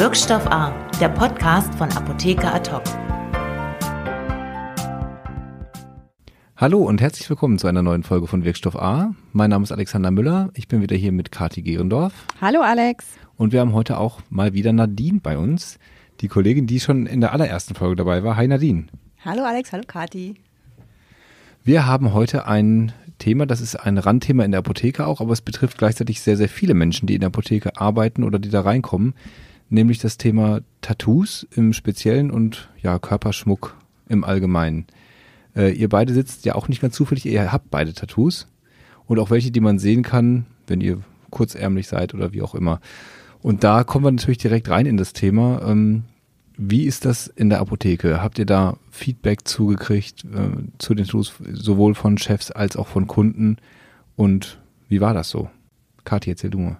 Wirkstoff A, der Podcast von Apotheker Ad Hallo und herzlich willkommen zu einer neuen Folge von Wirkstoff A. Mein Name ist Alexander Müller. Ich bin wieder hier mit Kati Gerendorf. Hallo Alex. Und wir haben heute auch mal wieder Nadine bei uns, die Kollegin, die schon in der allerersten Folge dabei war. Hi Nadine. Hallo Alex, hallo Kati. Wir haben heute ein Thema, das ist ein Randthema in der Apotheke auch, aber es betrifft gleichzeitig sehr, sehr viele Menschen, die in der Apotheke arbeiten oder die da reinkommen, nämlich das Thema Tattoos im Speziellen und ja, Körperschmuck im Allgemeinen. Äh, ihr beide sitzt ja auch nicht ganz zufällig, ihr habt beide Tattoos und auch welche, die man sehen kann, wenn ihr kurzärmlich seid oder wie auch immer. Und da kommen wir natürlich direkt rein in das Thema. Ähm, wie ist das in der Apotheke? Habt ihr da Feedback zugekriegt äh, zu den Tools, sowohl von Chefs als auch von Kunden? Und wie war das so? Kathi, erzähl du mal.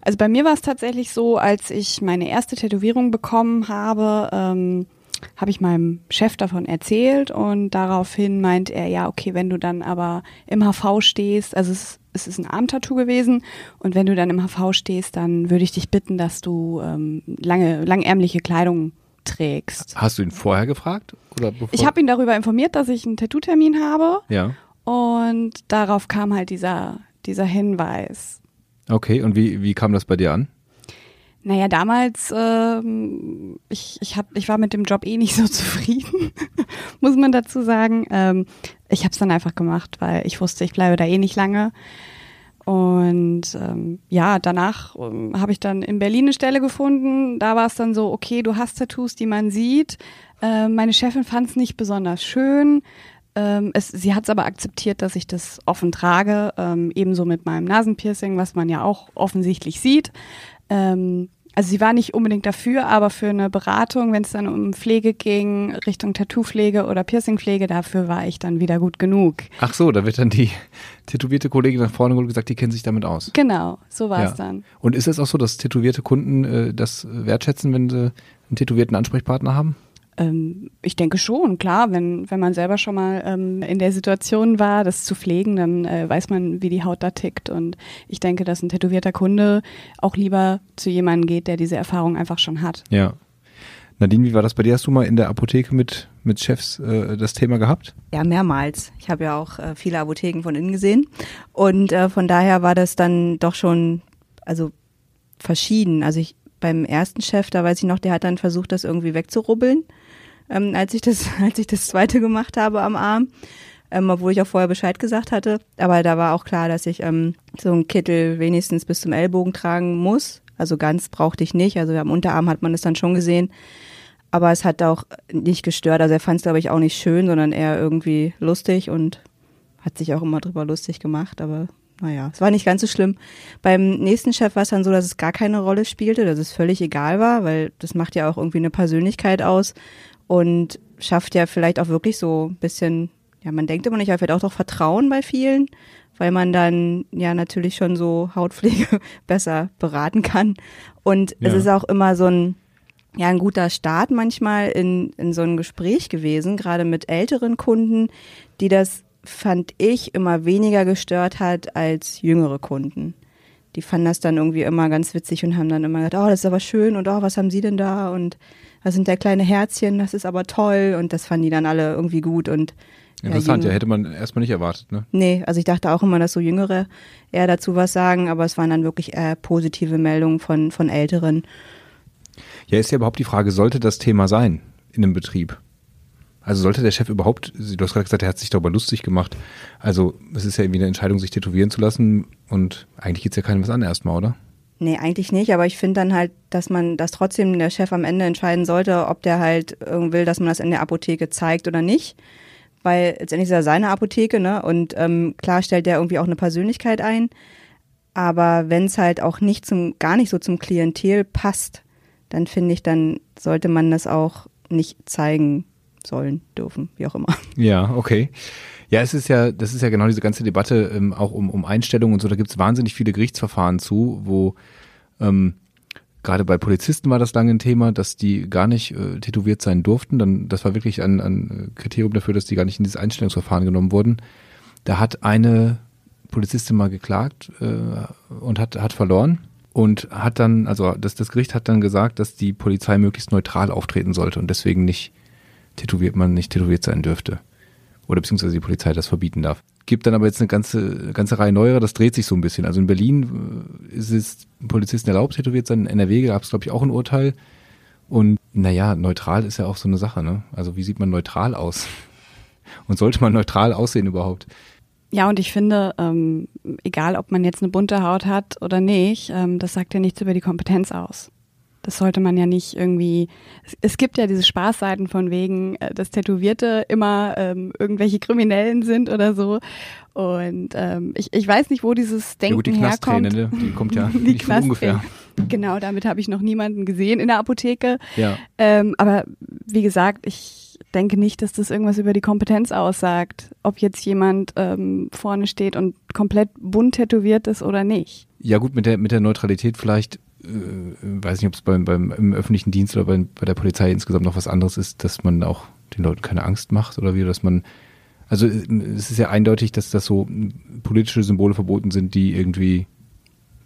Also bei mir war es tatsächlich so, als ich meine erste Tätowierung bekommen habe, ähm, habe ich meinem Chef davon erzählt und daraufhin meint er, ja, okay, wenn du dann aber im HV stehst, also es, es ist ein Armtattoo gewesen und wenn du dann im HV stehst, dann würde ich dich bitten, dass du ähm, lange, langärmliche Kleidung trägst. Hast du ihn vorher gefragt? Oder ich habe ihn darüber informiert, dass ich einen Tattoo-Termin habe. Ja. Und darauf kam halt dieser, dieser Hinweis. Okay, und wie, wie kam das bei dir an? Naja, damals, ähm, ich, ich, hab, ich war mit dem Job eh nicht so zufrieden, muss man dazu sagen. Ähm, ich habe es dann einfach gemacht, weil ich wusste, ich bleibe da eh nicht lange. Und ähm, ja, danach ähm, habe ich dann in Berlin eine Stelle gefunden. Da war es dann so, okay, du hast Tattoos, die man sieht. Äh, meine Chefin fand es nicht besonders schön. Ähm, es, sie hat es aber akzeptiert, dass ich das offen trage, ähm, ebenso mit meinem Nasenpiercing, was man ja auch offensichtlich sieht. Ähm, also sie war nicht unbedingt dafür, aber für eine Beratung, wenn es dann um Pflege ging, Richtung Tattoo-Pflege oder Piercing-Pflege, dafür war ich dann wieder gut genug. Ach so, da wird dann die tätowierte Kollegin nach vorne geholt und gesagt, die kennt sich damit aus. Genau, so war es ja. dann. Und ist es auch so, dass tätowierte Kunden äh, das wertschätzen, wenn sie einen tätowierten Ansprechpartner haben? Ähm, ich denke schon, klar, wenn, wenn man selber schon mal ähm, in der Situation war, das zu pflegen, dann äh, weiß man, wie die Haut da tickt. Und ich denke, dass ein tätowierter Kunde auch lieber zu jemandem geht, der diese Erfahrung einfach schon hat. Ja. Nadine, wie war das bei dir? Hast du mal in der Apotheke mit, mit Chefs äh, das Thema gehabt? Ja, mehrmals. Ich habe ja auch äh, viele Apotheken von innen gesehen. Und äh, von daher war das dann doch schon, also verschieden. Also ich beim ersten Chef, da weiß ich noch, der hat dann versucht, das irgendwie wegzurubbeln ähm, als ich das, als ich das zweite gemacht habe am Arm. Ähm, obwohl ich auch vorher Bescheid gesagt hatte. Aber da war auch klar, dass ich ähm, so einen Kittel wenigstens bis zum Ellbogen tragen muss. Also ganz brauchte ich nicht. Also am Unterarm hat man es dann schon gesehen. Aber es hat auch nicht gestört. Also er fand es, glaube ich, auch nicht schön, sondern eher irgendwie lustig und hat sich auch immer drüber lustig gemacht. Aber naja, es war nicht ganz so schlimm. Beim nächsten Chef war es dann so, dass es gar keine Rolle spielte, dass es völlig egal war, weil das macht ja auch irgendwie eine Persönlichkeit aus und schafft ja vielleicht auch wirklich so ein bisschen, ja, man denkt immer nicht, aber vielleicht auch doch Vertrauen bei vielen, weil man dann ja natürlich schon so Hautpflege besser beraten kann. Und ja. es ist auch immer so ein, ja, ein guter Start manchmal in, in so ein Gespräch gewesen, gerade mit älteren Kunden, die das, fand ich, immer weniger gestört hat als jüngere Kunden. Die fanden das dann irgendwie immer ganz witzig und haben dann immer gesagt, oh, das ist aber schön und oh, was haben Sie denn da? Und das sind ja kleine Herzchen, das ist aber toll und das fanden die dann alle irgendwie gut und Interessant, ja, ja, hätte man erstmal nicht erwartet, ne? Nee, also ich dachte auch immer, dass so Jüngere eher dazu was sagen, aber es waren dann wirklich eher positive Meldungen von, von Älteren. Ja, ist ja überhaupt die Frage, sollte das Thema sein in einem Betrieb? Also sollte der Chef überhaupt, du hast gerade gesagt, er hat sich darüber lustig gemacht. Also es ist ja irgendwie eine Entscheidung, sich tätowieren zu lassen und eigentlich geht es ja keinem was an erstmal, oder? Nee, eigentlich nicht, aber ich finde dann halt, dass man, dass trotzdem der Chef am Ende entscheiden sollte, ob der halt will, dass man das in der Apotheke zeigt oder nicht. Weil letztendlich ist ja seine Apotheke, ne? Und ähm, klar stellt der irgendwie auch eine Persönlichkeit ein. Aber wenn es halt auch nicht zum, gar nicht so zum Klientel passt, dann finde ich, dann sollte man das auch nicht zeigen sollen, dürfen, wie auch immer. Ja, okay. Ja, es ist ja, das ist ja genau diese ganze Debatte ähm, auch um, um Einstellungen und so. Da gibt es wahnsinnig viele Gerichtsverfahren zu, wo ähm, gerade bei Polizisten war das lange ein Thema, dass die gar nicht äh, tätowiert sein durften. Dann, das war wirklich ein, ein Kriterium dafür, dass die gar nicht in dieses Einstellungsverfahren genommen wurden. Da hat eine Polizistin mal geklagt äh, und hat, hat verloren. und hat dann, also das, das Gericht hat dann gesagt, dass die Polizei möglichst neutral auftreten sollte und deswegen nicht tätowiert man nicht tätowiert sein dürfte. Oder beziehungsweise die Polizei das verbieten darf. Gibt dann aber jetzt eine ganze, ganze Reihe neuere, das dreht sich so ein bisschen. Also in Berlin äh, ist es Polizisten erlaubt, tätowiert sein. In NRW gab es, glaube ich, auch ein Urteil. Und naja, neutral ist ja auch so eine Sache, ne? Also wie sieht man neutral aus? Und sollte man neutral aussehen überhaupt? Ja, und ich finde, ähm, egal ob man jetzt eine bunte Haut hat oder nicht, ähm, das sagt ja nichts über die Kompetenz aus. Das sollte man ja nicht irgendwie. Es, gibt ja diese Spaßseiten von wegen, äh, dass Tätowierte immer ähm, irgendwelche Kriminellen sind oder so. Und ähm, ich, ich weiß nicht, wo dieses Denken ja gut, die herkommt. Ne? die kommt ja Die nicht von ungefähr. Genau, damit habe ich noch niemanden gesehen in der Apotheke. Ja. Ähm, aber wie gesagt, ich denke nicht, dass das irgendwas über die Kompetenz aussagt, ob jetzt jemand ähm, vorne steht und komplett bunt tätowiert ist oder nicht. Ja gut, mit der, mit der Neutralität vielleicht, weiß nicht, ob es beim, beim, im öffentlichen Dienst oder bei, bei der Polizei insgesamt noch was anderes ist, dass man auch den Leuten keine Angst macht oder wie, dass man, also äh, es ist ja eindeutig, dass das so politische Symbole verboten sind, die irgendwie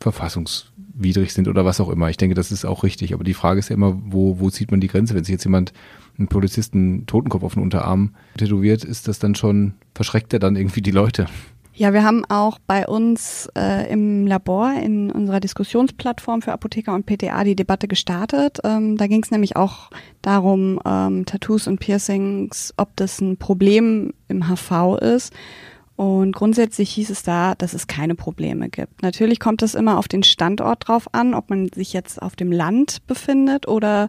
verfassungswidrig sind oder was auch immer. Ich denke, das ist auch richtig, aber die Frage ist ja immer, wo, wo zieht man die Grenze? Wenn sich jetzt jemand einen Polizisten Totenkopf auf den Unterarm tätowiert, ist das dann schon, verschreckt er dann irgendwie die Leute? Ja, wir haben auch bei uns äh, im Labor in unserer Diskussionsplattform für Apotheker und PTA die Debatte gestartet. Ähm, da ging es nämlich auch darum, ähm, Tattoos und Piercings, ob das ein Problem im HV ist. Und grundsätzlich hieß es da, dass es keine Probleme gibt. Natürlich kommt es immer auf den Standort drauf an, ob man sich jetzt auf dem Land befindet oder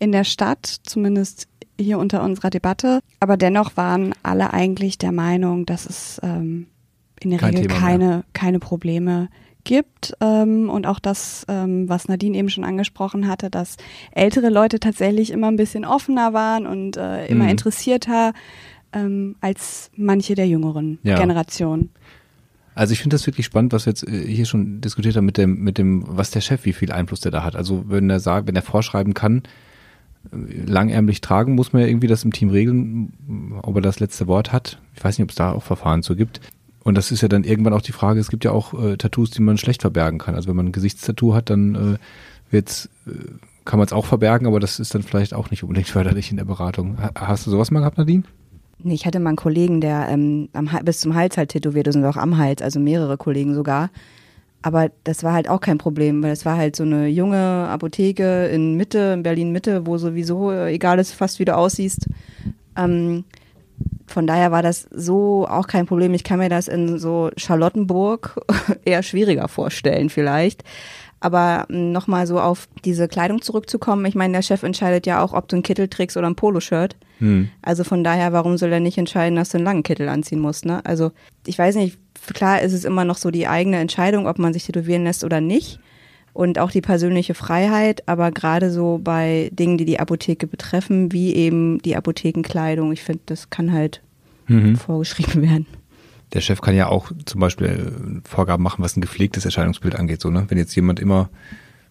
in der Stadt, zumindest hier unter unserer Debatte. Aber dennoch waren alle eigentlich der Meinung, dass es ähm, in der Kein Regel Thema keine, keine Probleme gibt. Ähm, und auch das, ähm, was Nadine eben schon angesprochen hatte, dass ältere Leute tatsächlich immer ein bisschen offener waren und äh, immer Mhm. interessierter ähm, als manche der jüngeren Ja. Generationen. Also ich finde das wirklich spannend, was wir jetzt äh, hier schon diskutiert haben mit dem, mit dem, was der Chef, wie viel Einfluss der da hat. Also wenn er sagt, wenn er vorschreiben kann, äh, langärmlich tragen, muss man ja irgendwie das im Team regeln, ob er das letzte Wort hat. Ich weiß nicht, ob es da auch Verfahren zu gibt. Und das ist ja dann irgendwann auch die Frage, es gibt ja auch äh, Tattoos, die man schlecht verbergen kann. Also wenn man ein Gesichtstattoo hat, dann äh, wird's, äh, kann man es auch verbergen, aber das ist dann vielleicht auch nicht unbedingt förderlich in der Beratung. Ha- Hast du sowas mal gehabt, Nadine? Nee, ich hatte mal einen Kollegen, der ähm, am, bis zum Hals halt tätowiert ist und auch am Hals, also mehrere Kollegen sogar. Aber das war halt auch kein Problem, weil es war halt so eine junge Apotheke in Mitte, in Berlin Mitte, wo sowieso äh, egal ist fast, wie du aussiehst. Ähm, von daher war das so auch kein Problem. Ich kann mir das in so Charlottenburg eher schwieriger vorstellen vielleicht. Aber nochmal so auf diese Kleidung zurückzukommen. Ich meine, der Chef entscheidet ja auch, ob du einen Kittel trägst oder ein Poloshirt. Hm. Also von daher, warum soll er nicht entscheiden, dass du einen langen Kittel anziehen musst, ne? Also ich weiß nicht, klar ist es immer noch so die eigene Entscheidung, ob man sich tätowieren lässt oder nicht. Und auch die persönliche Freiheit, aber gerade so bei Dingen, die die Apotheke betreffen, wie eben die Apothekenkleidung, ich finde, das kann halt Mhm. vorgeschrieben werden. Der Chef kann ja auch zum Beispiel äh, Vorgaben machen, was ein gepflegtes Erscheinungsbild angeht. So, ne? Wenn jetzt jemand immer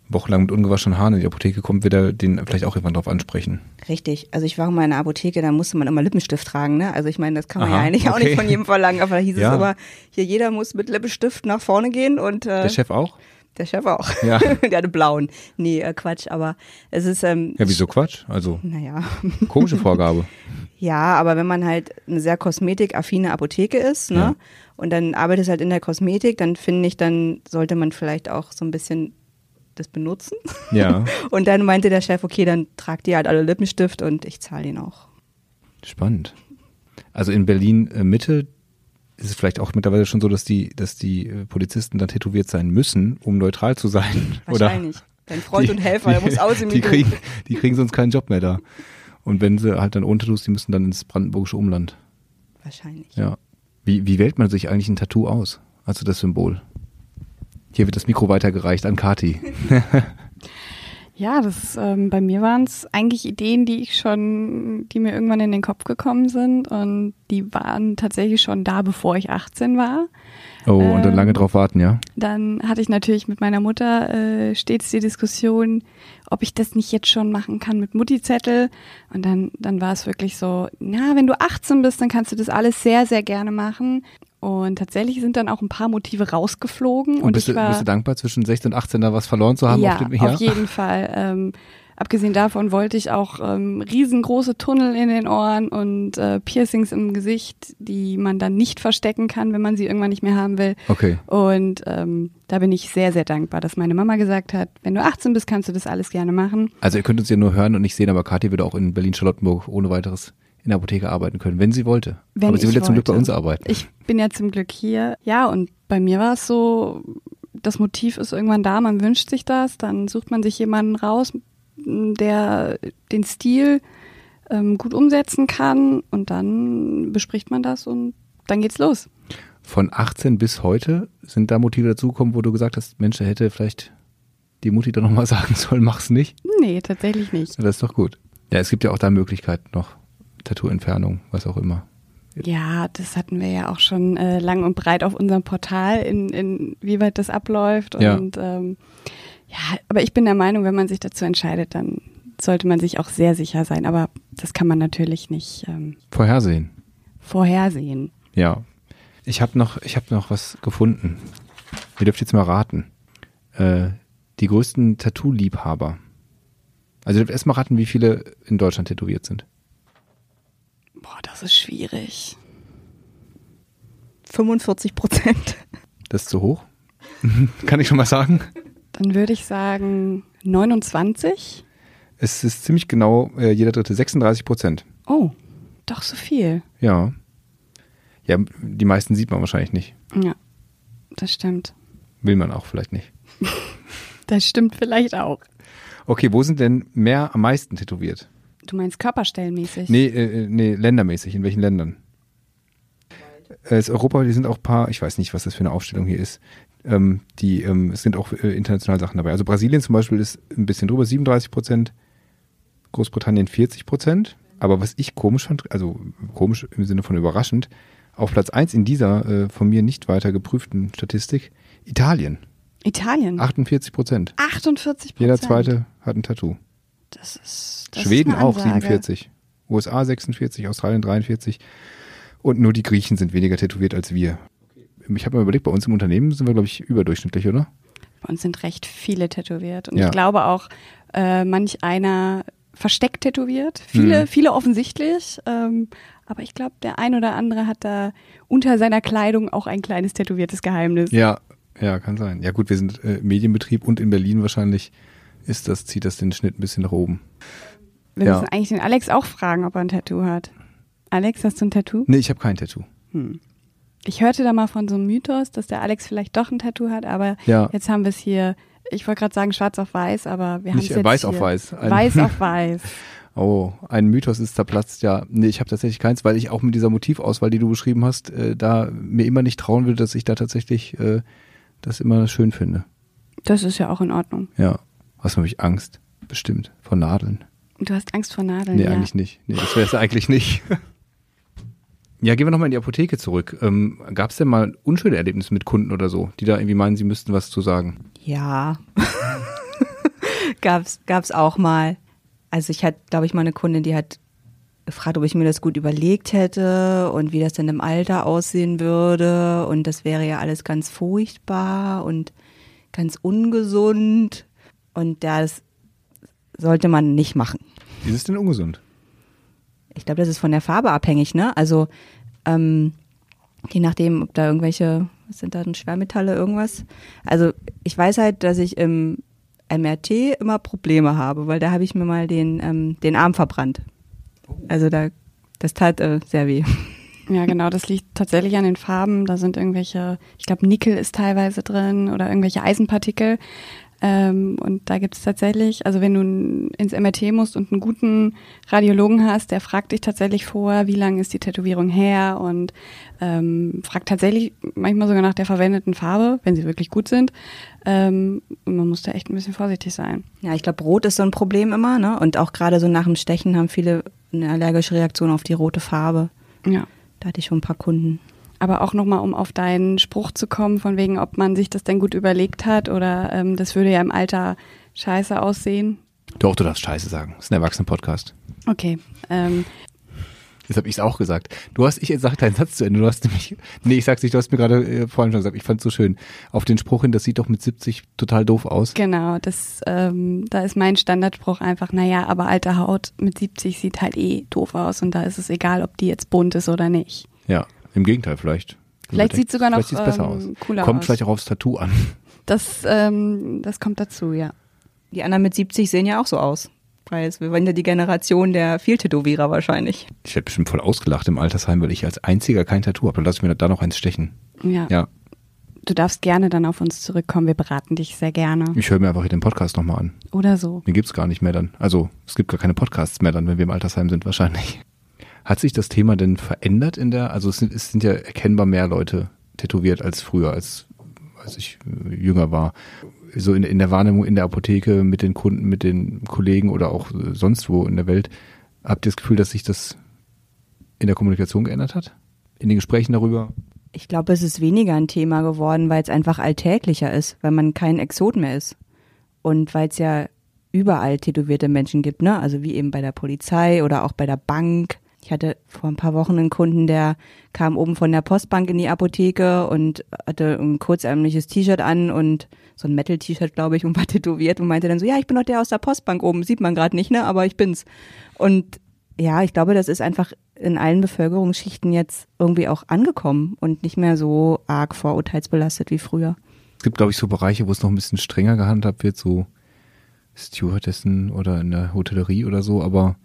wochenlang mit ungewaschenen Haaren in die Apotheke kommt, wird er den vielleicht auch irgendwann drauf ansprechen. Richtig. Also ich war mal in einer Apotheke, da musste man immer Lippenstift tragen, ne? Also ich meine, das kann man Aha, ja eigentlich auch okay. nicht von jedem verlangen, aber da hieß Ja. es immer, hier jeder muss mit Lippenstift nach vorne gehen und äh, Der Chef auch? Der Chef auch. Ja. der hatte blauen. Nee, äh, Quatsch, aber es ist ähm, Ja, wieso Quatsch? Also naja. komische Vorgabe. Ja, aber wenn man halt eine sehr kosmetikaffine Apotheke ist, ne? Ja. Und dann arbeitet halt in der Kosmetik, dann finde ich, dann sollte man vielleicht auch so ein bisschen das benutzen. Ja, Und dann meinte der Chef, okay, dann tragt ihr halt alle Lippenstift und ich zahle ihn auch. spannend. Also in Berlin äh, Mitte ist es vielleicht auch mittlerweile schon so, dass die, dass die äh, Polizisten dann tätowiert sein müssen, um neutral zu sein. Wahrscheinlich. Dein Freund Die- und Helfer, der die- muss aussehen die kriegen, die kriegen sonst keinen Job mehr da. Und wenn sie halt dann ohne Tattoos, die müssen dann ins brandenburgische Umland. Wahrscheinlich. Ja. Wie, wie wählt man sich eigentlich ein Tattoo aus? Also das Symbol. Hier wird das Mikro weitergereicht an Kati. Ja, das ähm, bei mir waren es eigentlich Ideen, die ich schon, die mir irgendwann in den Kopf gekommen sind und die waren tatsächlich schon da, bevor ich 18 war. Oh, und dann Ähm. lange drauf warten, ja? Dann hatte ich natürlich mit meiner Mutter äh, stets die Diskussion, ob ich das nicht jetzt schon machen kann mit Mutti-Zettel. Und dann, dann war es wirklich so, na, wenn du 18 bist, dann kannst du das alles sehr, sehr gerne machen. Und tatsächlich sind dann auch ein paar Motive rausgeflogen. Und, Und, bist, ich du, war, bist du dankbar, zwischen 16 und 18 da was verloren zu haben? ja, auf, dem, auf jeden Fall. Ähm, abgesehen davon wollte ich auch ähm, riesengroße Tunnel in den Ohren und äh, Piercings im Gesicht, die man dann nicht verstecken kann, wenn man sie irgendwann nicht mehr haben will. Okay. Und ähm, da bin ich sehr, sehr dankbar, dass meine Mama gesagt hat, wenn du 18 bist, kannst du das alles gerne machen. Also ihr könnt uns ja nur hören und nicht sehen, aber Kathi würde auch in Berlin-Charlottenburg ohne weiteres in der Apotheke arbeiten können, wenn sie wollte. Wenn aber sie will ja zum Glück bei uns arbeiten. Ich bin ja zum Glück hier. Ja, und bei mir war es so, das Motiv ist irgendwann da, man wünscht sich das, dann sucht man sich jemanden raus, der den Stil ähm, gut umsetzen kann und dann bespricht man das und dann geht's los. Von 18 bis heute sind da Motive dazugekommen, wo du gesagt hast, Mensch, da hätte vielleicht die Mutti doch nochmal sagen sollen, mach's nicht. Nee, tatsächlich nicht. Das ist doch gut. Ja, es gibt ja auch da Möglichkeiten noch. Tattoo-Entfernung, was auch immer. Ja, das hatten wir ja auch schon äh, lang und breit auf unserem Portal, in, in wie weit das abläuft. Ja. Und ähm, ja, aber ich bin der Meinung, wenn man sich dazu entscheidet, dann sollte man sich auch sehr sicher sein. Aber das kann man natürlich nicht ähm, Vorhersehen. vorhersehen. Ja. Ich habe noch, ich habe noch was gefunden. Ihr dürft jetzt mal raten. Äh, die größten Tattoo-Liebhaber. Also ihr dürft erst mal raten, wie viele in Deutschland tätowiert sind. Boah, das ist schwierig. 45 Prozent. Das ist zu hoch. Kann ich schon mal sagen. Dann würde ich sagen 29. Es ist ziemlich genau äh, jeder dritte, 36 Prozent. Oh, doch so viel. Ja. Ja, die meisten sieht man wahrscheinlich nicht. Ja, das stimmt. Will man auch vielleicht nicht. Das stimmt vielleicht auch. Okay, wo sind denn mehr am meisten tätowiert? Du meinst körperstellenmäßig? Nee, äh, nee, ländermäßig. In welchen Ländern? Äh, ist Europa, die sind auch ein paar, ich weiß nicht, was das für eine Aufstellung hier ist. Ähm, die, ähm, es sind auch äh, internationale Sachen dabei. Also Brasilien zum Beispiel ist ein bisschen drüber, 37 Prozent. Großbritannien 40 Prozent. Aber was ich komisch fand, also komisch im Sinne von überraschend, auf Platz 1 in dieser äh, von mir nicht weiter geprüften Statistik, Italien, Italien. 48 Prozent. 48 Prozent. Jeder zweite hat ein Tattoo. Das ist. Das Schweden ist auch Ansage. 47. USA 46, Australien 43. Und nur die Griechen sind weniger tätowiert als wir. Ich habe mir überlegt, bei uns im Unternehmen sind wir, glaube ich, überdurchschnittlich, oder? Bei uns sind recht viele tätowiert. Und Ja. ich glaube auch, äh, manch einer versteckt tätowiert. Viele, Mhm. viele offensichtlich. Ähm, aber ich glaube, der ein oder andere hat da unter seiner Kleidung auch ein kleines tätowiertes Geheimnis. Ja, ja, kann sein. Ja gut, wir sind äh, Medienbetrieb und in Berlin wahrscheinlich ist das, zieht das den Schnitt ein bisschen nach oben. Wir Ja. müssen eigentlich den Alex auch fragen, ob er ein Tattoo hat. Alex, hast du ein Tattoo? Nee, ich habe kein Tattoo. Hm. Ich hörte da mal von so einem Mythos, dass der Alex vielleicht doch ein Tattoo hat, aber Ja. jetzt haben wir es hier, ich wollte gerade sagen schwarz auf weiß, aber wir haben es Nicht jetzt äh, weiß hier. auf weiß. Ein- Weiß auf weiß. Oh, ein Mythos ist zerplatzt, ja. Nee, ich habe tatsächlich keins, weil ich auch mit dieser Motivauswahl, die du beschrieben hast, äh, da mir immer nicht trauen will, dass ich da tatsächlich äh, das immer schön finde. Das ist ja auch in Ordnung. Ja. Was habe ich Angst? Bestimmt. Vor Nadeln. Du hast Angst vor Nadeln, Nee, ja. eigentlich nicht. Nee, das wäre es eigentlich nicht. Ja, gehen wir nochmal in die Apotheke zurück. Ähm, Gab es denn mal unschöne Erlebnisse mit Kunden oder so, die da irgendwie meinen, sie müssten was zu sagen? Ja. gab's, gab's auch mal. Also ich hatte, glaube ich, mal eine Kundin, die hat gefragt, ob ich mir das gut überlegt hätte und wie das denn im Alter aussehen würde. Und das wäre ja alles ganz furchtbar und ganz ungesund. Und das sollte man nicht machen. Ist es denn ungesund? Ich glaube, das ist von der Farbe abhängig, ne? Also ähm, je nachdem, ob da irgendwelche, was sind da denn Schwermetalle, irgendwas. Also ich weiß halt, dass ich im MRT immer Probleme habe, weil da habe ich mir mal den, ähm, den Arm verbrannt. Also da, das tat äh, sehr weh. Ja, genau, das liegt tatsächlich an den Farben. Da sind irgendwelche, ich glaube, Nickel ist teilweise drin oder irgendwelche Eisenpartikel. Ähm, und da gibt es tatsächlich, also wenn du ins MRT musst und einen guten Radiologen hast, der fragt dich tatsächlich vor, wie lange ist die Tätowierung her und ähm, fragt tatsächlich manchmal sogar nach der verwendeten Farbe, wenn sie wirklich gut sind. Ähm, und man muss da echt ein bisschen vorsichtig sein. Ja, ich glaube, Rot ist so ein Problem immer, ne? Und auch gerade so nach dem Stechen haben viele eine allergische Reaktion auf die rote Farbe. Ja. Da hatte ich schon ein paar Kunden. Aber auch nochmal, um auf deinen Spruch zu kommen, von wegen, ob man sich das denn gut überlegt hat oder ähm, das würde ja im Alter scheiße aussehen. Doch, du darfst Scheiße sagen. Das ist ein Erwachsenen-Podcast. Okay. Ähm, Jetzt habe ich es auch gesagt. Du hast, ich sag deinen Satz zu Ende. Du hast nämlich, nee, ich sag's nicht, du hast mir gerade äh, vorhin schon gesagt, ich fand's so schön. Auf den Spruch hin, das sieht doch mit 70 total doof aus. Genau, das, ähm, da ist mein Standardspruch einfach, naja, aber alte Haut mit 70 sieht halt eh doof aus und da ist es egal, ob die jetzt bunt ist oder nicht. Ja, im Gegenteil, vielleicht. Vielleicht sieht sogar noch vielleicht besser ähm, aus. cooler Kommt aus. vielleicht auch aufs Tattoo an. Das, ähm, das kommt dazu, ja. Die anderen mit 70 sehen ja auch so aus. Weil es- wir waren ja die Generation der Vieltätowierer wahrscheinlich. Ich werde bestimmt voll ausgelacht im Altersheim, weil ich als einziger kein Tattoo habe. Dann lass ich mir da noch eins stechen. ja. Ja, Du darfst gerne dann auf uns zurückkommen, wir beraten dich sehr gerne. ich höre mir einfach den Podcast nochmal an. Oder so. Den gibt's gar nicht mehr dann. Also es gibt gar keine Podcasts mehr dann, wenn wir im Altersheim sind wahrscheinlich. Hat sich das Thema denn verändert in der, also es sind, es sind ja erkennbar mehr Leute tätowiert als früher, als, als ich äh, jünger war. So in, in der Wahrnehmung in der Apotheke mit den Kunden, mit den Kollegen oder auch äh, sonst wo in der Welt. Habt ihr das Gefühl, dass sich das in der Kommunikation geändert hat? In den Gesprächen darüber? Ich glaube, es ist weniger ein Thema geworden, weil es einfach alltäglicher ist, weil man kein Exot mehr ist. Und weil es ja überall tätowierte Menschen gibt, ne? Also wie eben bei der Polizei oder auch bei der Bank. Ich hatte vor ein paar Wochen einen Kunden, der kam oben von der Postbank in die Apotheke und hatte ein kurzärmliches T-Shirt an und so ein Metal-T-Shirt, glaube ich, und war tätowiert und meinte dann so, ja, ich bin doch der aus der Postbank oben, sieht man gerade nicht, ne? Aber ich bin's. Und ja, ich glaube, das ist einfach in allen Bevölkerungsschichten jetzt irgendwie auch angekommen und nicht mehr so arg vorurteilsbelastet wie früher. Es gibt, glaube ich, so Bereiche, wo es noch ein bisschen strenger gehandhabt wird, so Stewardessen oder in der Hotellerie oder so, aber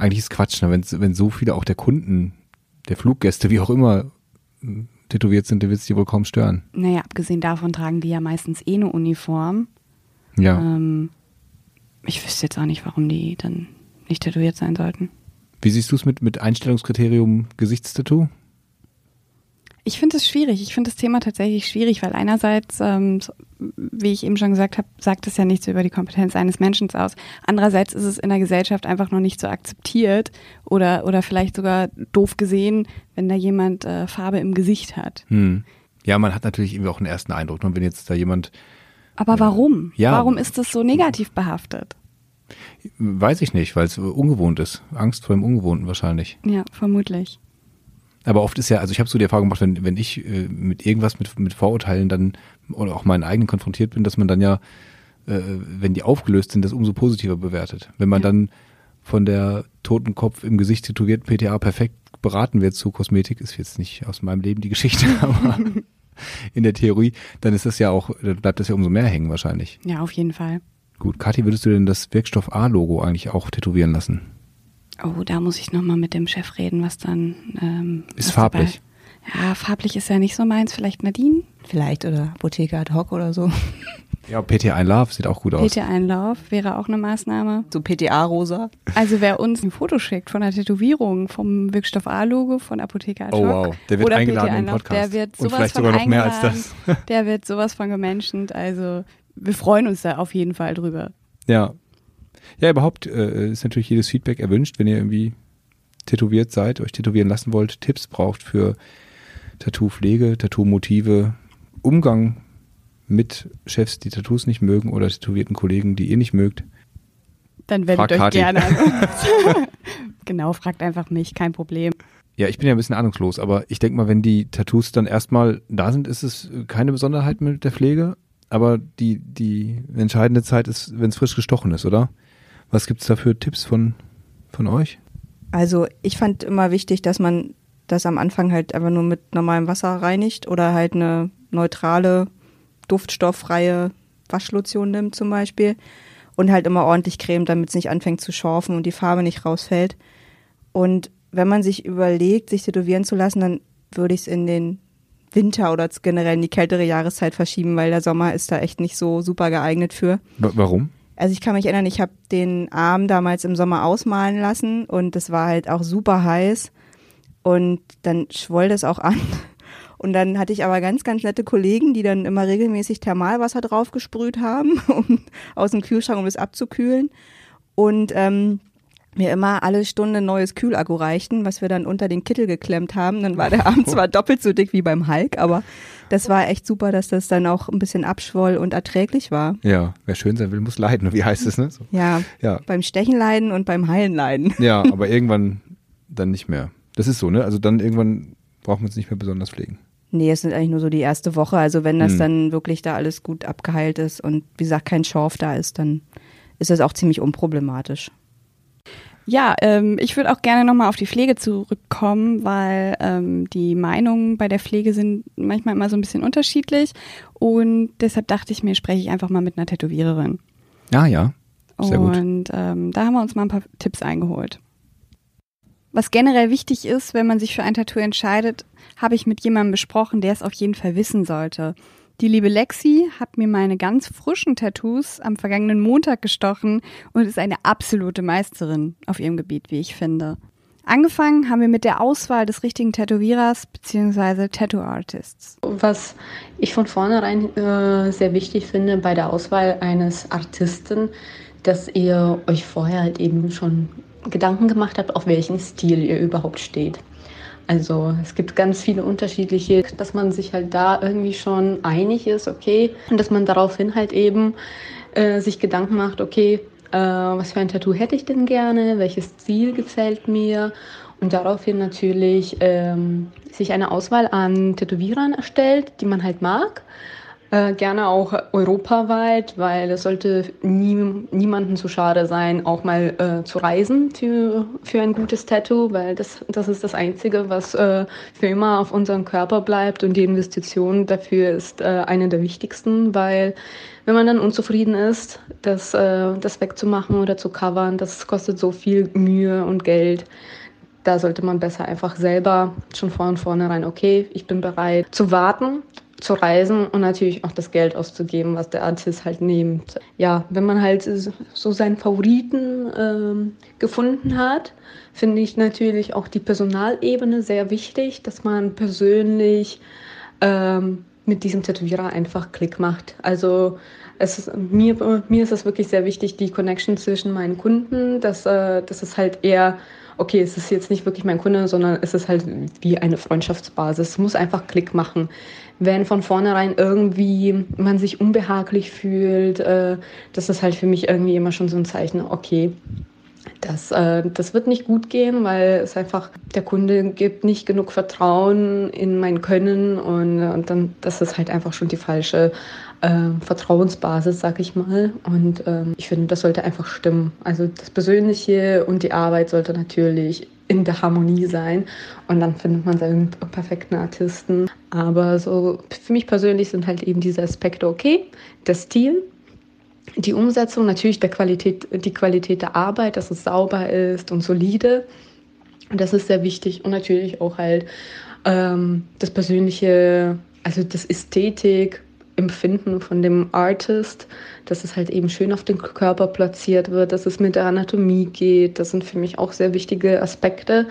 eigentlich ist Quatsch, ne? wenn, wenn so viele auch der Kunden, der Fluggäste, wie auch immer, tätowiert sind, dann wird es die wohl kaum stören. Naja, abgesehen davon tragen die ja meistens eh eine Uniform. Ja. Ähm, ich wüsste jetzt auch nicht, warum die dann nicht tätowiert sein sollten. Wie siehst du es mit, mit Einstellungskriterium Gesichtstattoo? Ich finde es schwierig. Ich finde das Thema tatsächlich schwierig, weil einerseits, ähm, wie ich eben schon gesagt habe, sagt es ja nichts über die Kompetenz eines Menschen aus. Andererseits ist es in der Gesellschaft einfach noch nicht so akzeptiert oder, oder vielleicht sogar doof gesehen, wenn da jemand äh, Farbe im Gesicht hat. Hm. Ja, man hat natürlich irgendwie auch einen ersten Eindruck. Und wenn jetzt da jemand, Aber warum? Ja. Warum ist das so negativ behaftet? weiß ich nicht, weil es ungewohnt ist. Angst vor dem Ungewohnten wahrscheinlich. Ja, vermutlich. Aber oft ist ja, also ich habe so die Erfahrung gemacht, wenn, wenn ich äh, mit irgendwas mit, mit Vorurteilen dann oder auch meinen eigenen konfrontiert bin, dass man dann ja, äh, wenn die aufgelöst sind, das umso positiver bewertet. Wenn man Ja. dann von der toten Kopf im Gesicht tätowierten PTA perfekt beraten wird zu Kosmetik, ist jetzt nicht aus meinem Leben die Geschichte, aber in der Theorie, dann ist das ja auch, dann bleibt das ja umso mehr hängen wahrscheinlich. Ja, auf jeden Fall. Gut, Kathi, würdest du denn das Wirkstoff A-Logo eigentlich auch tätowieren lassen? Oh, da muss ich nochmal mit dem Chef reden, was dann. Ähm, Ist was farblich. Dabei, ja, farblich ist ja nicht so meins. Vielleicht Nadine? Vielleicht oder Apotheke ad hoc oder so. Ja, Love sieht auch gut aus. PT-Einlauf wäre auch eine Maßnahme. So PTA-rosa. Also wer uns ein Foto schickt von der Tätowierung vom Wirkstoff A-Logo von Apotheker ad Oh, hoc wow. Der wird eingeladen im PT-Einlauf, Podcast. Der wird Und sowas vielleicht von sogar noch mehr als das. Der wird sowas von gemenschent. Also wir freuen uns da auf jeden Fall drüber. Ja. Ja, überhaupt äh, ist natürlich jedes Feedback erwünscht, wenn ihr irgendwie tätowiert seid, euch tätowieren lassen wollt, Tipps braucht für Tattoo-Pflege, Tattoo-Motive, Umgang mit Chefs, die Tattoos nicht mögen oder tätowierten Kollegen, die ihr nicht mögt. Dann wendet Frag euch Kathi. gerne an uns. genau, fragt einfach mich, kein Problem. Ja, ich bin ja ein bisschen ahnungslos, aber ich denke mal, wenn die Tattoos dann erstmal da sind, ist es keine Besonderheit mit der Pflege. Aber die, die entscheidende Zeit ist, wenn es frisch gestochen ist, oder? Was gibt's da für Tipps von, von euch? Also ich fand immer wichtig, dass man das am Anfang halt einfach nur mit normalem Wasser reinigt oder halt eine neutrale, duftstofffreie Waschlotion nimmt zum Beispiel und halt immer ordentlich cremt, damit es nicht anfängt zu schorfen und die Farbe nicht rausfällt. Und wenn man sich überlegt, sich tätowieren zu lassen, dann würde ich es in den Winter oder generell in die kältere Jahreszeit verschieben, weil der Sommer ist da echt nicht so super geeignet für. Wa- warum? Also ich kann mich erinnern, ich habe den Arm damals im Sommer ausmalen lassen und es war halt auch super heiß und dann schwoll das auch an. Und dann hatte ich aber ganz, ganz nette Kollegen, die dann immer regelmäßig Thermalwasser draufgesprüht haben, um aus dem Kühlschrank, um es abzukühlen. Und ähm, mir immer alle Stunde neues Kühlakku reichten, was wir dann unter den Kittel geklemmt haben. Dann war der Arm zwar doppelt so dick wie beim Hulk, aber das war echt super, dass das dann auch ein bisschen abschwoll und erträglich war. Ja, wer schön sein will, muss leiden. Wie heißt es, ne? So. Ja, Ja. beim Stechen leiden und beim Heilen leiden. Ja, aber irgendwann dann nicht mehr. Das ist so, ne? Also dann irgendwann braucht man es nicht mehr besonders pflegen. Nee, es sind eigentlich nur so die erste Woche. Also wenn das hm. dann wirklich da alles gut abgeheilt ist und wie gesagt kein Schorf da ist, dann ist das auch ziemlich unproblematisch. Ja, ähm, ich würde auch gerne nochmal auf die Pflege zurückkommen, weil ähm, die Meinungen bei der Pflege sind manchmal immer so ein bisschen unterschiedlich. Und deshalb dachte ich mir, spreche ich einfach mal mit einer Tätowiererin. Ja, ja. Sehr gut. Und ähm, da haben wir uns mal ein paar Tipps eingeholt. Was generell wichtig ist, wenn man sich für ein Tattoo entscheidet, habe ich mit jemandem besprochen, der es auf jeden Fall wissen sollte. Die liebe Lexi hat mir meine ganz frischen Tattoos am vergangenen Montag gestochen und ist eine absolute Meisterin auf ihrem Gebiet, wie ich finde. Angefangen haben wir mit der Auswahl des richtigen Tätowierers bzw. Tattoo Artists. Was ich von vornherein äh, sehr wichtig finde bei der Auswahl eines Artisten, dass ihr euch vorher halt eben schon Gedanken gemacht habt, auf welchen Stil ihr überhaupt steht. Also es gibt ganz viele unterschiedliche, dass man sich halt da irgendwie schon einig ist, okay, und dass man daraufhin halt eben äh, sich Gedanken macht, okay, äh, was für ein Tattoo hätte ich denn gerne, welches Stil gefällt mir? Und daraufhin natürlich ähm, sich eine Auswahl an Tätowierern erstellt, die man halt mag äh, gerne auch europaweit, weil es sollte nie, niemandem zu schade sein, auch mal äh, zu reisen für, für ein gutes Tattoo, weil das, das ist das Einzige, was äh, für immer auf unserem Körper bleibt und die Investition dafür ist äh, eine der wichtigsten, weil wenn man dann unzufrieden ist, das, äh, das wegzumachen oder zu covern, das kostet so viel Mühe und Geld. Da sollte man besser einfach selber schon von vornherein, okay, ich bin bereit zu warten zu reisen und natürlich auch das Geld auszugeben, was der Artist halt nimmt. Ja, wenn man halt so seinen Favoriten ähm, gefunden hat, finde ich natürlich auch die Personalebene sehr wichtig, dass man persönlich ähm, mit diesem Tätowierer einfach Klick macht. Also ist, mir, mir ist es wirklich sehr wichtig, die Connection zwischen meinen Kunden, dass, äh, dass es halt eher okay, es ist jetzt nicht wirklich mein Kunde, sondern es ist halt wie eine Freundschaftsbasis. Es muss einfach Klick machen. Wenn von vornherein irgendwie man sich unbehaglich fühlt, äh, das ist halt für mich irgendwie immer schon so ein Zeichen, okay, das, äh, das wird nicht gut gehen, weil es einfach, der Kunde gibt nicht genug Vertrauen in mein Können und, und dann, das ist halt einfach schon die falsche äh, Vertrauensbasis, sag ich mal. Und ähm, ich finde, das sollte einfach stimmen. Also das Persönliche und die Arbeit sollte natürlich in der Harmonie sein und dann findet man seinen perfekten Artisten. Aber so für mich persönlich sind halt eben diese Aspekte okay. Der Stil, die Umsetzung, natürlich der Qualität, die Qualität der Arbeit, dass es sauber ist und solide. Und das ist sehr wichtig. Und natürlich auch halt ähm, das persönliche, also das Ästhetik, Empfinden von dem Artist, dass es halt eben schön auf den Körper platziert wird, dass es mit der Anatomie geht. Das sind für mich auch sehr wichtige Aspekte,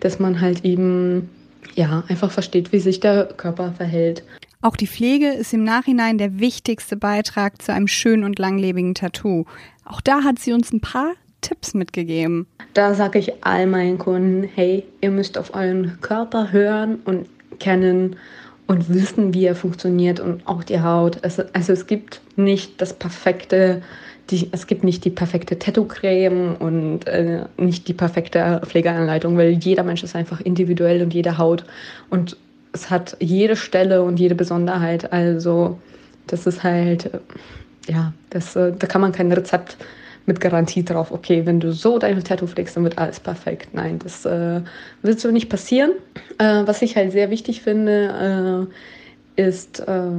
dass man halt eben ja einfach versteht, wie sich der Körper verhält. Auch die Pflege ist im Nachhinein der wichtigste Beitrag zu einem schönen und langlebigen Tattoo. Auch da hat sie uns ein paar Tipps mitgegeben. Da sage ich all meinen Kunden, hey, ihr müsst auf euren Körper hören und kennen und wissen, wie er funktioniert und auch die Haut. Also, also es gibt nicht das perfekte, die, es gibt nicht die perfekte Tattoo-Creme und äh, nicht die perfekte Pflegeanleitung, weil jeder Mensch ist einfach individuell und jede Haut und es hat jede Stelle und jede Besonderheit. Also das ist halt, ja, das, äh, da kann man kein Rezept mit Garantie drauf, okay, wenn du so deine Tattoo pflegst, dann wird alles perfekt. Nein, das äh, wird so nicht passieren. Äh, was ich halt sehr wichtig finde, äh, ist, äh,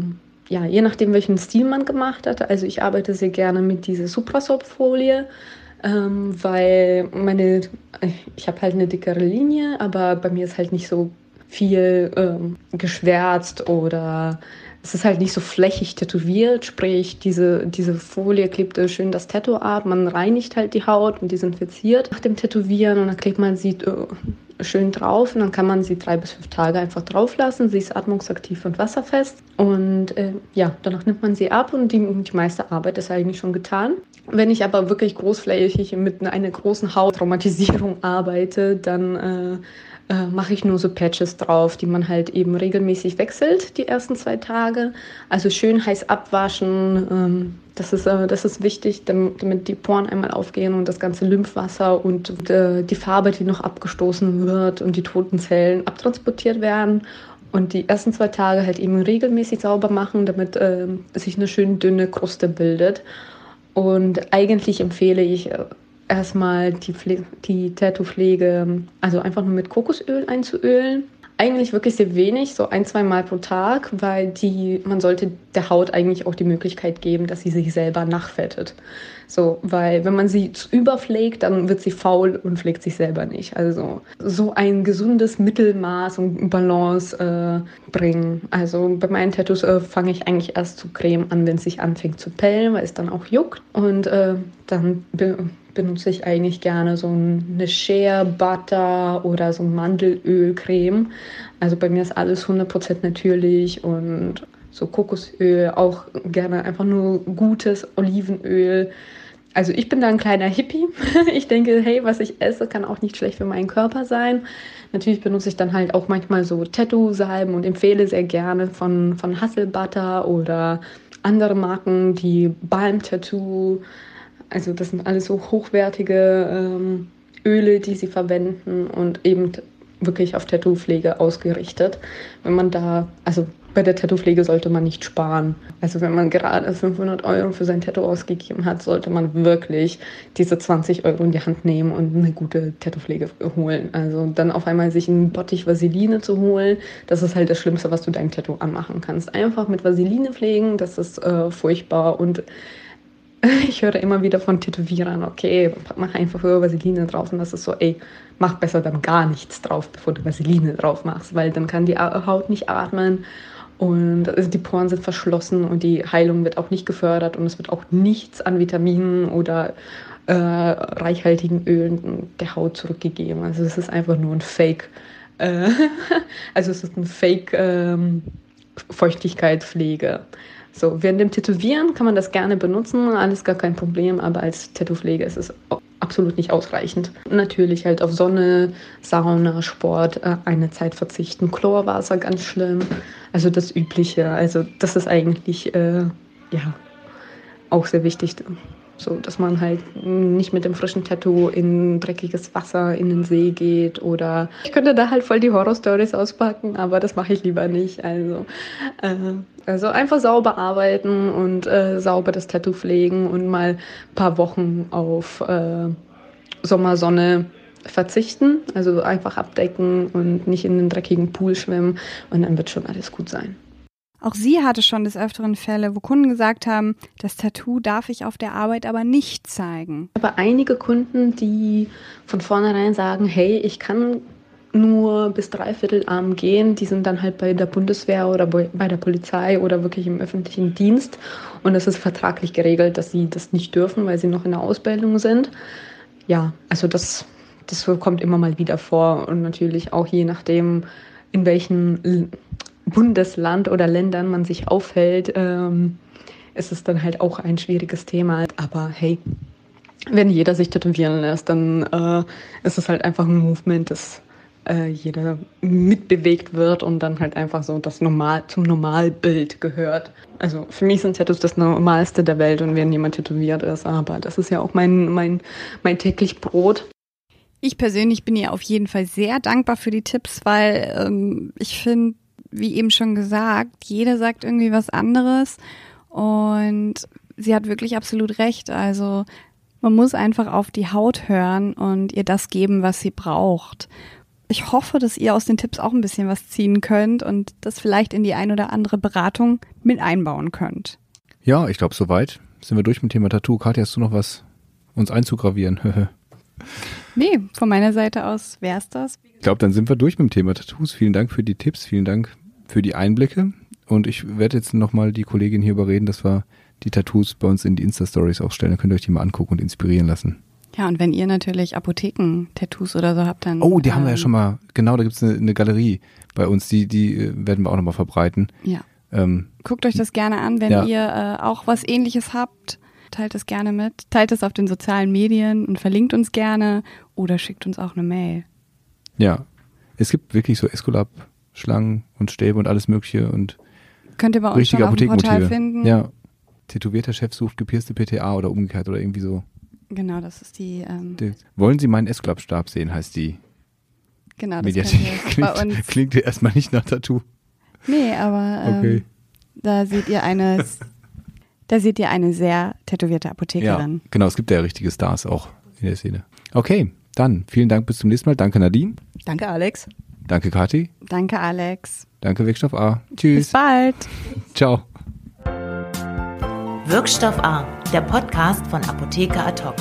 ja, je nachdem, welchen Stil man gemacht hat. Also ich arbeite sehr gerne mit dieser Suprasoap-Folie, ähm, weil meine, ich habe halt eine dickere Linie, aber bei mir ist halt nicht so viel ähm, geschwärzt oder es ist halt nicht so flächig tätowiert, sprich diese, diese Folie klebt schön das Tattoo ab, man reinigt halt die Haut und desinfiziert nach dem Tätowieren und dann klebt man sie äh, schön drauf und dann kann man sie drei bis fünf Tage einfach drauf lassen. Sie ist atmungsaktiv und wasserfest und äh, ja, danach nimmt man sie ab und die, die meiste Arbeit ist eigentlich schon getan. Wenn ich aber wirklich großflächig mit einer großen Hauttraumatisierung arbeite, dann äh, äh, mache ich nur so Patches drauf, die man halt eben regelmäßig wechselt, die ersten zwei Tage. Also schön heiß abwaschen, ähm, das, ist, äh, das ist wichtig, damit, die Poren einmal aufgehen und das ganze Lymphwasser und äh, die Farbe, die noch abgestoßen wird und die toten Zellen abtransportiert werden. Und die ersten zwei Tage halt eben regelmäßig sauber machen, damit äh, sich eine schön dünne Kruste bildet. Und eigentlich empfehle ich äh, erstmal die, die Tattoo-Pflege, also einfach nur mit Kokosöl einzuölen. Eigentlich wirklich sehr wenig, so ein, zwei Mal pro Tag, weil die, man sollte der Haut eigentlich auch die Möglichkeit geben, dass sie sich selber nachfettet. So, weil wenn man sie überpflegt, dann wird sie faul und pflegt sich selber nicht. Also so ein gesundes Mittelmaß und Balance äh, bringen. Also bei meinen Tattoos äh, fange ich eigentlich erst zu Creme an, wenn es sich anfängt zu pellen, weil es dann auch juckt. Und äh, dann benutze ich eigentlich gerne so eine Shea Butter oder so Mandelölcreme. Also bei mir ist alles 100% natürlich und so Kokosöl, auch gerne einfach nur gutes Olivenöl. Also ich bin da ein kleiner Hippie. Ich denke, hey, was ich esse, kann auch nicht schlecht für meinen Körper sein. Natürlich benutze ich dann halt auch manchmal so Tattoo-Salben und empfehle sehr gerne von, von Hustle Butter oder andere Marken, die Balm Tattoo, also das sind alles so hochwertige ähm, Öle, die sie verwenden und eben wirklich auf Tattoo-Pflege ausgerichtet. Wenn man da, also bei der Tattoo-Pflege sollte man nicht sparen. Also wenn man gerade 500 Euro für sein Tattoo ausgegeben hat, sollte man wirklich diese 20 Euro in die Hand nehmen und eine gute Tattoo-Pflege holen. Also dann auf einmal sich einen Bottich Vaseline zu holen, das ist halt das Schlimmste, was du deinem Tattoo anmachen kannst. Einfach mit Vaseline pflegen, das ist äh, furchtbar und ich höre immer wieder von Tätowierern, okay, mach einfach höher Vaseline drauf. Und das ist so, ey, mach besser dann gar nichts drauf, bevor du Vaseline drauf machst, weil dann kann die Haut nicht atmen und also die Poren sind verschlossen und die Heilung wird auch nicht gefördert und es wird auch nichts an Vitaminen oder äh, reichhaltigen Ölen der Haut zurückgegeben. Also es ist einfach nur ein Fake. Äh, also es ist ein Fake ähm, Feuchtigkeitspflege. So, während dem Tätowieren kann man das gerne benutzen, alles gar kein Problem, aber als Tattoo-Pflege ist es absolut nicht ausreichend. Natürlich halt auf Sonne, Sauna, Sport äh, eine Zeit verzichten. Chlorwasser ganz schlimm. Also das Übliche. Also das ist eigentlich äh, ja auch sehr wichtig. So, dass man halt nicht mit dem frischen Tattoo in dreckiges Wasser in den See geht oder ich könnte da halt voll die Horror-Stories auspacken, aber das mache ich lieber nicht. Also, äh, also einfach sauber arbeiten und äh, sauber das Tattoo pflegen und mal ein paar Wochen auf äh, Sommersonne verzichten, also einfach abdecken und nicht in den dreckigen Pool schwimmen und dann wird schon alles gut sein. Auch sie hatte schon des Öfteren Fälle, wo Kunden gesagt haben, das Tattoo darf ich auf der Arbeit aber nicht zeigen. Aber einige Kunden, die von vornherein sagen, hey, ich kann nur bis dreiviertel Arm gehen, die sind dann halt bei der Bundeswehr oder bei der Polizei oder wirklich im öffentlichen Dienst. Und es ist vertraglich geregelt, dass sie das nicht dürfen, weil sie noch in der Ausbildung sind. Ja, also das, das kommt immer mal wieder vor und natürlich auch je nachdem, in welchen Bundesland oder Ländern man sich aufhält, ähm, ist es dann halt auch ein schwieriges Thema. Aber hey, wenn jeder sich tätowieren lässt, dann äh, ist es halt einfach ein Movement, das äh, jeder mitbewegt wird und dann halt einfach so das Normal zum Normalbild gehört. Also für mich sind Tattoos das Normalste der Welt und wenn jemand tätowiert ist, aber das ist ja auch mein, mein, mein täglich Brot. Ich persönlich bin ihr auf jeden Fall sehr dankbar für die Tipps, weil ähm, ich finde, wie eben schon gesagt, jeder sagt irgendwie was anderes und sie hat wirklich absolut recht. Also man muss einfach auf die Haut hören und ihr das geben, was sie braucht. Ich hoffe, dass ihr aus den Tipps auch ein bisschen was ziehen könnt und das vielleicht in die ein oder andere Beratung mit einbauen könnt. Ja, ich glaube, soweit sind wir durch mit dem Thema Tattoo. Katja, hast du noch was uns einzugravieren? nee, von meiner Seite aus wäre es das. Ich glaube, dann sind wir durch mit dem Thema Tattoos. Vielen Dank für die Tipps, vielen Dank für die Einblicke. Und ich werde jetzt nochmal die Kollegin hier überreden, dass wir die Tattoos bei uns in die Insta-Stories aufstellen. Dann könnt ihr euch die mal angucken und inspirieren lassen. Ja, und wenn ihr natürlich Apotheken-Tattoos oder so habt, dann. Oh, die ähm, haben wir ja ähm, schon mal, genau, da gibt es eine, eine, Galerie bei uns, die, die äh, werden wir auch nochmal verbreiten. Ja. Ähm, Guckt euch das gerne an, wenn ja. ihr äh, auch was ähnliches habt. Teilt es gerne mit. Teilt es auf den sozialen Medien und verlinkt uns gerne oder schickt uns auch eine Mail. Ja, Es gibt wirklich so Esculap-Schlangen und Stäbe und alles mögliche und Könnt ihr bei uns richtige schon auf dem Portal Apothekenmotive. finden. Ja. Tätowierter Chef sucht gepierste PTA oder umgekehrt oder irgendwie so. Genau, das ist die, ähm, Die- Wollen Sie meinen Esculap-Stab sehen, heißt die genau, das Mediathek. ihr bei Klingt, uns. klingt erstmal nicht nach Tattoo. Nee, aber ähm, Okay. da seht ihr eine, da seht ihr eine sehr tätowierte Ja, Apothekerin. genau, es gibt ja richtige Stars auch in der Szene. Okay, dann vielen Dank bis zum nächsten Mal. Danke Nadine, Danke, Alex. Danke Kathi, Danke, Alex. danke Wirkstoff A. Bis Tschüss, bald. ciao. Wirkstoff A, der Podcast von Apotheker Ad hoc.